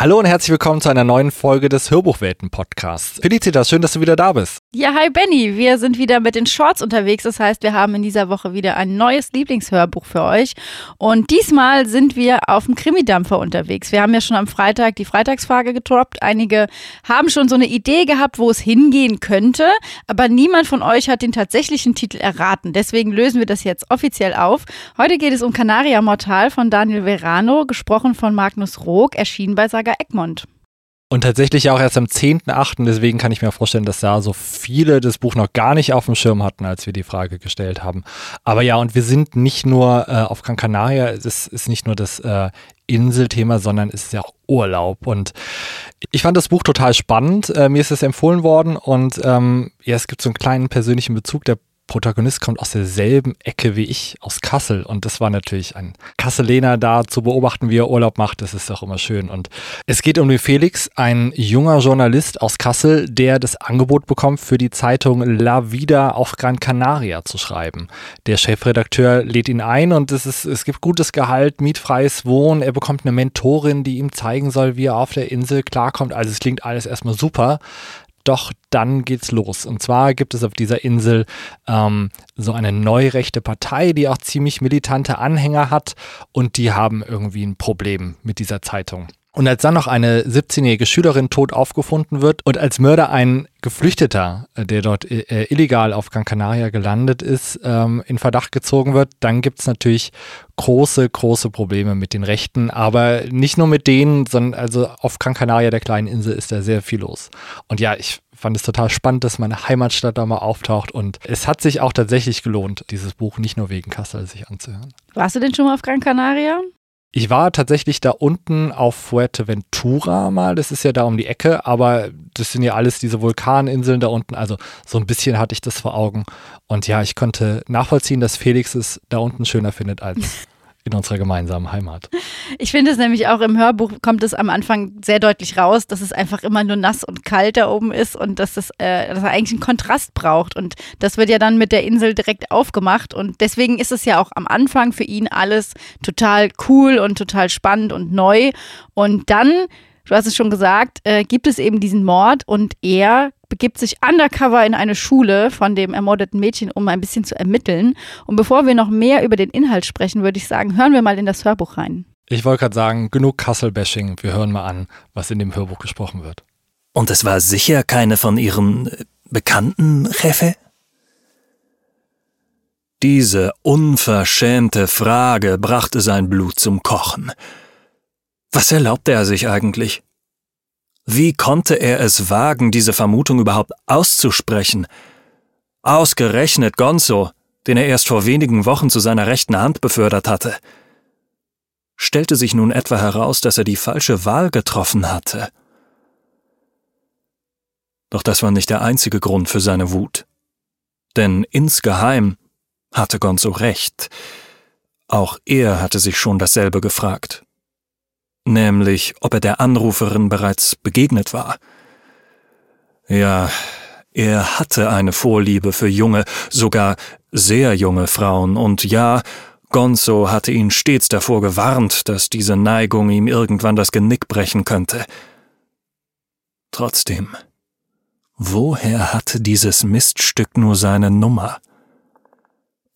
Hallo und herzlich willkommen zu einer neuen Folge des Hörbuchwelten-Podcasts. Felicitas, schön, dass du wieder da bist. Ja, hi Benny. Wir sind wieder mit den Shorts unterwegs. Das heißt, wir haben in dieser Woche wieder ein neues Lieblingshörbuch für euch. Und diesmal sind wir auf dem Krimidampfer unterwegs. Wir haben ja schon am Freitag die Freitagsfrage getroppt. Einige haben schon so eine Idee gehabt, wo es hingehen könnte. Aber niemand von euch hat den tatsächlichen Titel erraten. Deswegen lösen wir das jetzt offiziell auf. Heute geht es um Canaria Mortal von Daniel Verano, gesprochen von Magnus Rook, erschienen bei Saga Egmont. Und tatsächlich auch erst am 10.8., deswegen kann ich mir vorstellen, dass da so viele das Buch noch gar nicht auf dem Schirm hatten, als wir die Frage gestellt haben. Aber ja, und wir sind nicht nur äh, auf Gran Canaria, es ist nicht nur das äh, Inselthema, sondern es ist ja auch Urlaub. Und ich fand das Buch total spannend. Äh, mir ist es empfohlen worden und ähm, ja, es gibt so einen kleinen persönlichen Bezug. Der Protagonist kommt aus derselben Ecke wie ich, aus Kassel. Und das war natürlich ein Kasseler da zu beobachten, wie er Urlaub macht. Das ist auch immer schön. Und es geht um den Felix, ein junger Journalist aus Kassel, der das Angebot bekommt, für die Zeitung La Vida auf Gran Canaria zu schreiben. Der Chefredakteur lädt ihn ein und es, ist, es gibt gutes Gehalt, mietfreies Wohnen. Er bekommt eine Mentorin, die ihm zeigen soll, wie er auf der Insel klarkommt. Also es klingt alles erstmal super. Doch dann geht's los. Und zwar gibt es auf dieser Insel ähm, so eine neurechte Partei, die auch ziemlich militante Anhänger hat und die haben irgendwie ein Problem mit dieser Zeitung. Und als dann noch eine 17-jährige Schülerin tot aufgefunden wird und als Mörder ein Geflüchteter, äh, der dort äh, illegal auf Gran Canaria gelandet ist, ähm, in Verdacht gezogen wird, dann gibt es natürlich große, große Probleme mit den Rechten. Aber nicht nur mit denen, sondern also auf Gran Canaria, der kleinen Insel, ist da sehr viel los. Und ja, ich fand es total spannend, dass meine Heimatstadt da mal auftaucht. Und es hat sich auch tatsächlich gelohnt, dieses Buch nicht nur wegen Kassel sich anzuhören. Warst du denn schon mal auf Gran Canaria? Ich war tatsächlich da unten auf Fuerteventura mal, das ist ja da um die Ecke, aber das sind ja alles diese Vulkaninseln da unten, also so ein bisschen hatte ich das vor Augen. Und ja, ich konnte nachvollziehen, dass Felix es da unten schöner findet als in unserer gemeinsamen Heimat. Ich finde es nämlich auch im Hörbuch kommt es am Anfang sehr deutlich raus, dass es einfach immer nur nass und kalt da oben ist und dass, das, äh, dass er eigentlich einen Kontrast braucht. Und das wird ja dann mit der Insel direkt aufgemacht. Und deswegen ist es ja auch am Anfang für ihn alles total cool und total spannend und neu. Und dann du hast es schon gesagt, äh, gibt es eben diesen Mord und er begibt sich undercover in eine Schule von dem ermordeten Mädchen, um ein bisschen zu ermitteln. Und bevor wir noch mehr über den Inhalt sprechen, würde ich sagen, hören wir mal in das Hörbuch rein. Ich wollte gerade sagen, genug Kassel-Bashing. Wir hören mal an, was in dem Hörbuch gesprochen wird. Und es war sicher keine von Ihren äh, Bekannten, Chefe? Diese unverschämte Frage brachte sein Blut zum Kochen. Was erlaubte er sich eigentlich? Wie konnte er es wagen, diese Vermutung überhaupt auszusprechen? Ausgerechnet Gonzo, den er erst vor wenigen Wochen zu seiner rechten Hand befördert hatte. Stellte sich nun etwa heraus, dass er die falsche Wahl getroffen hatte. Doch das war nicht der einzige Grund für seine Wut. Denn insgeheim hatte Gonzo recht. Auch er hatte sich schon dasselbe gefragt nämlich ob er der Anruferin bereits begegnet war. Ja, er hatte eine Vorliebe für junge, sogar sehr junge Frauen, und ja, Gonzo hatte ihn stets davor gewarnt, dass diese Neigung ihm irgendwann das Genick brechen könnte. Trotzdem, woher hatte dieses Miststück nur seine Nummer?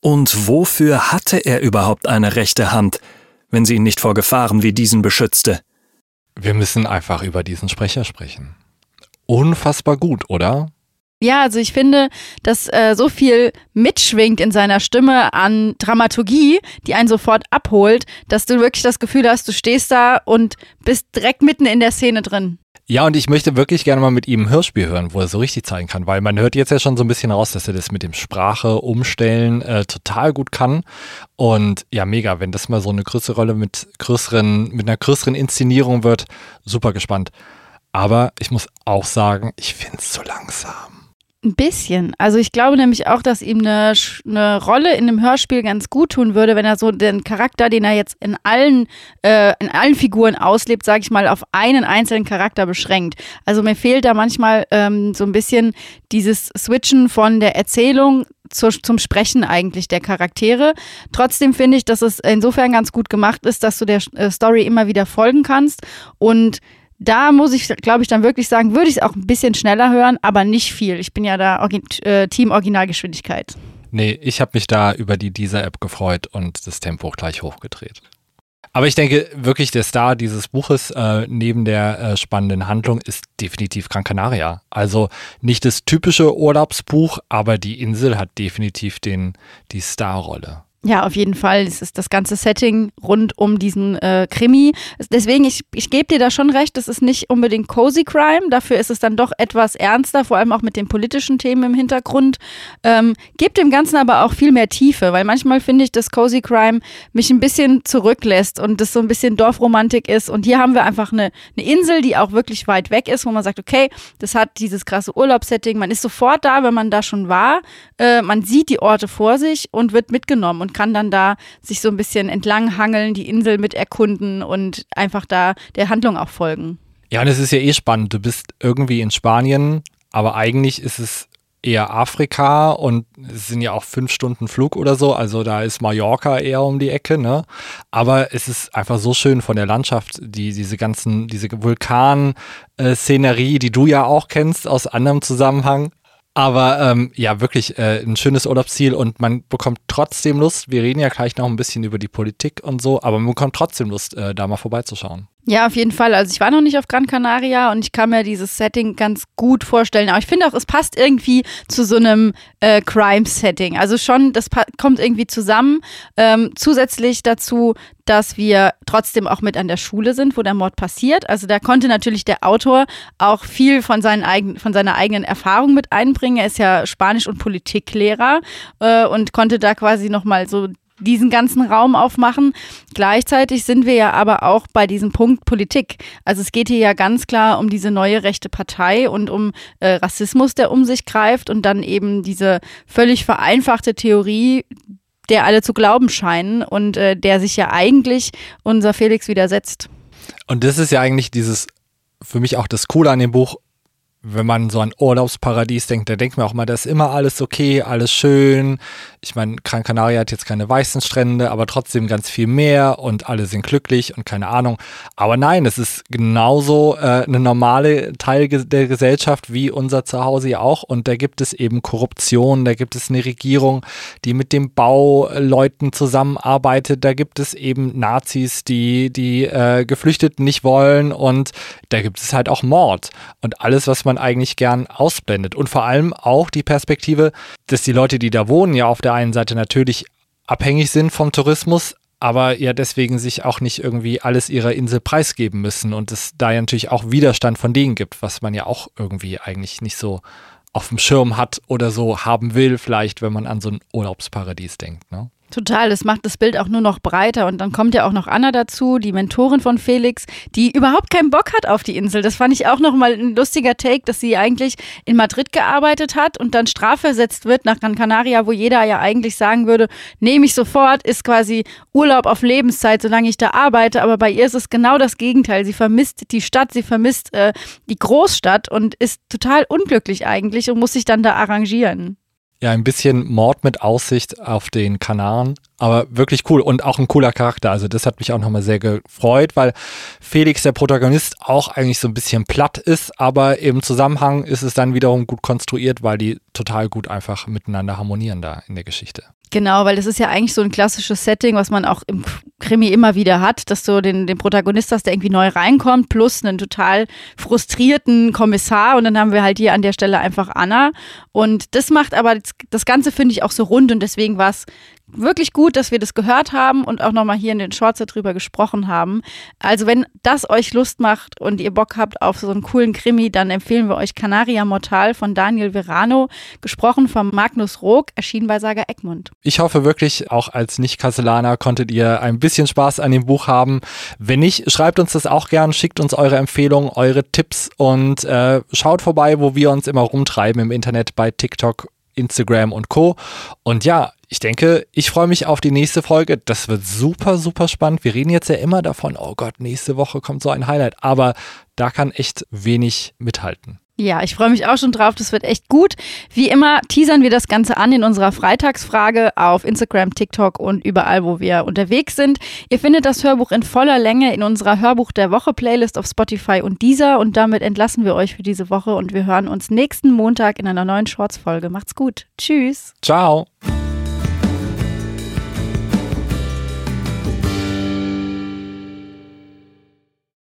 Und wofür hatte er überhaupt eine rechte Hand, wenn sie ihn nicht vor Gefahren wie diesen beschützte. Wir müssen einfach über diesen Sprecher sprechen. Unfassbar gut, oder? Ja, also ich finde, dass äh, so viel mitschwingt in seiner Stimme an Dramaturgie, die einen sofort abholt, dass du wirklich das Gefühl hast, du stehst da und bist direkt mitten in der Szene drin. Ja, und ich möchte wirklich gerne mal mit ihm ein Hörspiel hören, wo er so richtig zeigen kann, weil man hört jetzt ja schon so ein bisschen raus, dass er das mit dem Sprache umstellen äh, total gut kann. Und ja, mega, wenn das mal so eine größere Rolle mit größeren, mit einer größeren Inszenierung wird, super gespannt. Aber ich muss auch sagen, ich finde es zu langsam. Ein bisschen. Also ich glaube nämlich auch, dass ihm eine, eine Rolle in einem Hörspiel ganz gut tun würde, wenn er so den Charakter, den er jetzt in allen, äh, in allen Figuren auslebt, sage ich mal, auf einen einzelnen Charakter beschränkt. Also mir fehlt da manchmal ähm, so ein bisschen dieses Switchen von der Erzählung zur, zum Sprechen eigentlich der Charaktere. Trotzdem finde ich, dass es insofern ganz gut gemacht ist, dass du der äh, Story immer wieder folgen kannst und Da muss ich, glaube ich, dann wirklich sagen, würde ich es auch ein bisschen schneller hören, aber nicht viel. Ich bin ja da äh, Team Originalgeschwindigkeit. Nee, ich habe mich da über die Deezer-App gefreut und das Tempo gleich hochgedreht. Aber ich denke wirklich, der Star dieses Buches äh, neben der äh, spannenden Handlung ist definitiv Gran Canaria. Also nicht das typische Urlaubsbuch, aber die Insel hat definitiv den, die Starrolle. Ja, auf jeden Fall. Es ist das ganze Setting rund um diesen äh, Krimi. Deswegen, ich, ich gebe dir da schon recht, das ist nicht unbedingt Cozy Crime. Dafür ist es dann doch etwas ernster, vor allem auch mit den politischen Themen im Hintergrund. Ähm, gibt dem Ganzen aber auch viel mehr Tiefe, weil manchmal finde ich, dass Cozy Crime mich ein bisschen zurücklässt und das so ein bisschen Dorfromantik ist. Und hier haben wir einfach eine, eine Insel, die auch wirklich weit weg ist, wo man sagt, okay, das hat dieses krasse Urlaubssetting. Man ist sofort da, wenn man da schon war. Äh, man sieht die Orte vor sich und wird mitgenommen. Und kann dann da sich so ein bisschen entlang hangeln, die Insel mit erkunden und einfach da der Handlung auch folgen. Ja, und es ist ja eh spannend. Du bist irgendwie in Spanien, aber eigentlich ist es eher Afrika und es sind ja auch fünf Stunden Flug oder so, also da ist Mallorca eher um die Ecke, ne? Aber es ist einfach so schön von der Landschaft, die, diese ganzen, diese Vulkan-Szenerie, die du ja auch kennst aus anderem Zusammenhang. Aber ähm, ja, wirklich äh, ein schönes Urlaubsziel und man bekommt trotzdem Lust, wir reden ja gleich noch ein bisschen über die Politik und so, aber man bekommt trotzdem Lust, äh, da mal vorbeizuschauen. Ja, auf jeden Fall. Also ich war noch nicht auf Gran Canaria und ich kann mir dieses Setting ganz gut vorstellen. Aber ich finde auch, es passt irgendwie zu so einem äh, Crime-Setting. Also schon, das kommt irgendwie zusammen. Ähm, zusätzlich dazu, dass wir trotzdem auch mit an der Schule sind, wo der Mord passiert. Also da konnte natürlich der Autor auch viel von, seinen eigen, von seiner eigenen Erfahrung mit einbringen. Er ist ja Spanisch- und Politiklehrer äh, und konnte da quasi nochmal so diesen ganzen Raum aufmachen. Gleichzeitig sind wir ja aber auch bei diesem Punkt Politik. Also es geht hier ja ganz klar um diese neue rechte Partei und um äh, Rassismus, der um sich greift und dann eben diese völlig vereinfachte Theorie, der alle zu glauben scheinen und äh, der sich ja eigentlich unser Felix widersetzt. Und das ist ja eigentlich dieses, für mich auch das Coole an dem Buch, wenn man so an Urlaubsparadies denkt, da denkt man auch mal, da ist immer alles okay, alles schön. Ich meine, Gran Canaria hat jetzt keine weißen Strände, aber trotzdem ganz viel mehr und alle sind glücklich und keine Ahnung. Aber nein, es ist genauso äh, eine normale Teil der Gesellschaft wie unser Zuhause ja auch. Und da gibt es eben Korruption, da gibt es eine Regierung, die mit den Bauleuten zusammenarbeitet, da gibt es eben Nazis, die die äh, Geflüchteten nicht wollen und da gibt es halt auch Mord. Und alles, was man man eigentlich gern ausblendet. Und vor allem auch die Perspektive, dass die Leute, die da wohnen, ja auf der einen Seite natürlich abhängig sind vom Tourismus, aber ja deswegen sich auch nicht irgendwie alles ihrer Insel preisgeben müssen und es da ja natürlich auch Widerstand von denen gibt, was man ja auch irgendwie eigentlich nicht so auf dem Schirm hat oder so haben will, vielleicht, wenn man an so ein Urlaubsparadies denkt. Ne? Total, das macht das Bild auch nur noch breiter. Und dann kommt ja auch noch Anna dazu, die Mentorin von Felix, die überhaupt keinen Bock hat auf die Insel. Das fand ich auch nochmal ein lustiger Take, dass sie eigentlich in Madrid gearbeitet hat und dann strafversetzt wird nach Gran Canaria, wo jeder ja eigentlich sagen würde, nehme ich sofort, ist quasi Urlaub auf Lebenszeit, solange ich da arbeite. Aber bei ihr ist es genau das Gegenteil. Sie vermisst die Stadt, sie vermisst äh, die Großstadt und ist total unglücklich eigentlich und muss sich dann da arrangieren. Ja, ein bisschen Mord mit Aussicht auf den Kanaren, aber wirklich cool und auch ein cooler Charakter. Also das hat mich auch nochmal sehr gefreut, weil Felix, der Protagonist, auch eigentlich so ein bisschen platt ist, aber im Zusammenhang ist es dann wiederum gut konstruiert, weil die total gut einfach miteinander harmonieren da in der Geschichte. Genau, weil das ist ja eigentlich so ein klassisches Setting, was man auch im Krimi immer wieder hat, dass du den, den Protagonist hast, der irgendwie neu reinkommt, plus einen total frustrierten Kommissar und dann haben wir halt hier an der Stelle einfach Anna. Und das macht aber das, das Ganze, finde ich, auch so rund und deswegen war es wirklich gut, dass wir das gehört haben und auch nochmal hier in den Shorts darüber gesprochen haben. Also wenn das euch Lust macht und ihr Bock habt auf so einen coolen Krimi, dann empfehlen wir euch Canaria Mortal von Daniel Verano, gesprochen von Magnus Rook, erschienen bei Saga Egmont. Ich hoffe wirklich, auch als Nicht-Kastellaner konntet ihr ein bisschen Spaß an dem Buch haben. Wenn nicht, schreibt uns das auch gern, schickt uns eure Empfehlungen, eure Tipps und äh, schaut vorbei, wo wir uns immer rumtreiben im Internet bei TikTok Instagram und Co. Und ja, ich denke, ich freue mich auf die nächste Folge. Das wird super, super spannend. Wir reden jetzt ja immer davon, oh Gott, nächste Woche kommt so ein Highlight. Aber da kann echt wenig mithalten. Ja, ich freue mich auch schon drauf. Das wird echt gut. Wie immer teasern wir das Ganze an in unserer Freitagsfrage auf Instagram, TikTok und überall, wo wir unterwegs sind. Ihr findet das Hörbuch in voller Länge in unserer Hörbuch der Woche Playlist auf Spotify und dieser. Und damit entlassen wir euch für diese Woche und wir hören uns nächsten Montag in einer neuen Shorts-Folge. Macht's gut. Tschüss. Ciao.